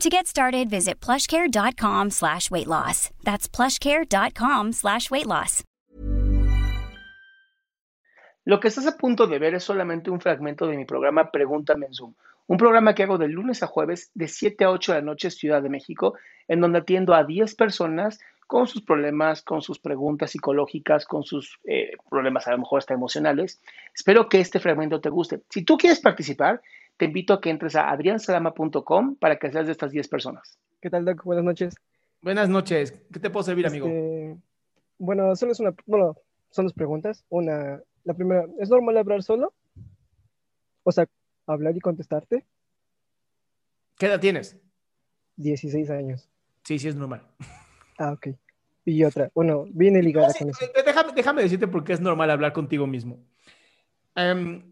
To get started, visit plushcare.com slash weight loss. That's plushcare.com slash weight loss. Lo que estás a punto de ver es solamente un fragmento de mi programa Pregúntame en Zoom, un programa que hago de lunes a jueves de 7 a 8 de la noche Ciudad de México, en donde atiendo a 10 personas con sus problemas, con sus preguntas psicológicas, con sus eh, problemas a lo mejor hasta emocionales. Espero que este fragmento te guste. Si tú quieres participar, te invito a que entres a adriansalama.com para que seas de estas 10 personas. ¿Qué tal, Doc? Buenas noches. Buenas noches. ¿Qué te puedo servir, amigo? Este, bueno, solo es una, bueno, son dos preguntas. Una, la primera, ¿es normal hablar solo? O sea, hablar y contestarte. ¿Qué edad tienes? 16 años. Sí, sí, es normal. Ah, ok. Y otra, bueno, viene ligada No, sí, con eso. déjame, déjame decirte por qué es normal hablar contigo mismo. Em,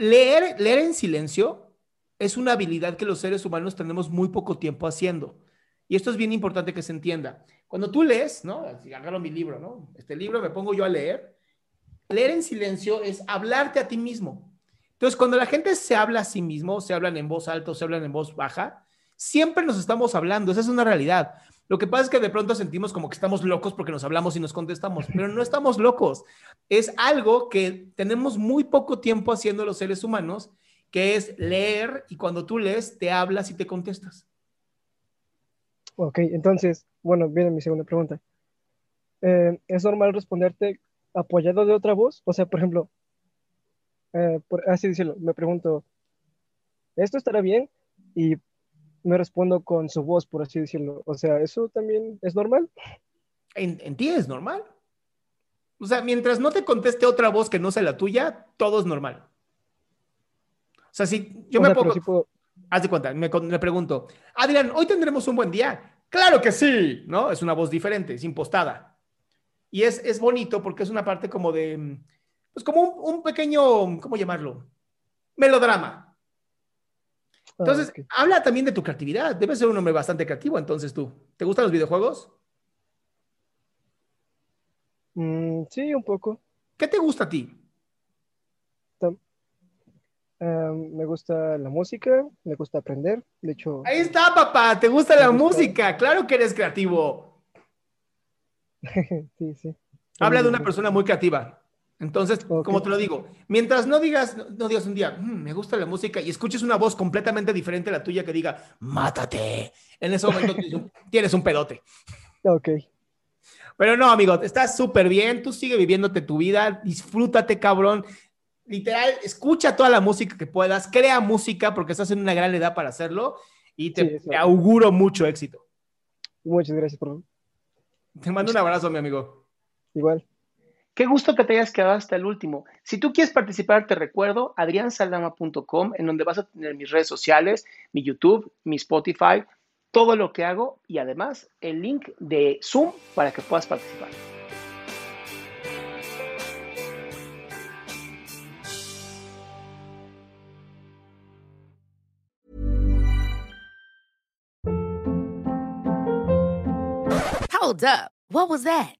leer, leer en silencio es una habilidad que los seres humanos tenemos muy poco tiempo haciendo. Y esto es bien importante que se entienda. Cuando tú lees, ¿no? Así, agarro mi libro, ¿no? Este libro me pongo yo a leer. Leer en silencio es hablarte a ti mismo. Entonces, cuando la gente se habla a sí mismo, se hablan en voz alta se hablan en voz baja, siempre nos estamos hablando. Esa es una realidad. Lo que pasa es que de pronto sentimos como que estamos locos porque nos hablamos y nos contestamos, pero no estamos locos. Es algo que tenemos muy poco tiempo haciendo los seres humanos, que es leer y cuando tú lees te hablas y te contestas. Ok, entonces, bueno, viene mi segunda pregunta. Eh, ¿es normal responderte apoyado de otra voz? O sea, por ejemplo, eh, por así decirlo, me pregunto, ¿esto estará bien? Y me respondo con su voz, por así decirlo. O sea, ¿eso también es normal? En, en ti es normal. O sea, mientras no te conteste otra voz que no sea la tuya, todo es normal. O sea, si yo O me sea, pongo, puedo- haz de cuenta, me, pregunto, Adrián, ¿hoy tendremos un buen día? Claro que sí, ¿no? Es una voz diferente, es impostada. Y es, es bonito porque es una parte como de, pues como un, un pequeño, ¿cómo llamarlo? Melodrama. Ah, Entonces, habla también de tu creatividad. Debes ser un hombre bastante creativo, entonces tú. ¿Te gustan los videojuegos? Mm, sí, un poco. ¿Qué te gusta a ti? Ah, me gusta la música, me gusta aprender. De hecho, Ahí está, papá. ¿Te gusta la gusta. música? Claro que eres creativo. sí, sí. Habla de una persona muy creativa. Entonces, como te lo digo, mientras no digas, no, digas un día, "Mm, me gusta la música y escuches una voz completamente diferente a la tuya que diga, mátate. En ese momento tienes un, tienes un pedote. Ok, Pero no, amigo, estás súper bien. Tú sigue viviéndote tu vida. Disfrútate, cabrón. Literal, escucha toda la música que puedas. Crea música porque estás en una gran edad para hacerlo. Y te, Sí, eso. te auguro mucho éxito. muchas gracias por Te mando un abrazo, mi amigo. igual. Qué gusto que te hayas quedado hasta el último. Si tú quieres participar, te recuerdo adriansaldama.com, en donde vas a tener mis redes sociales, mi YouTube, mi Spotify, todo lo que hago y además el link de Zoom para que puedas participar. Hold up. What was that?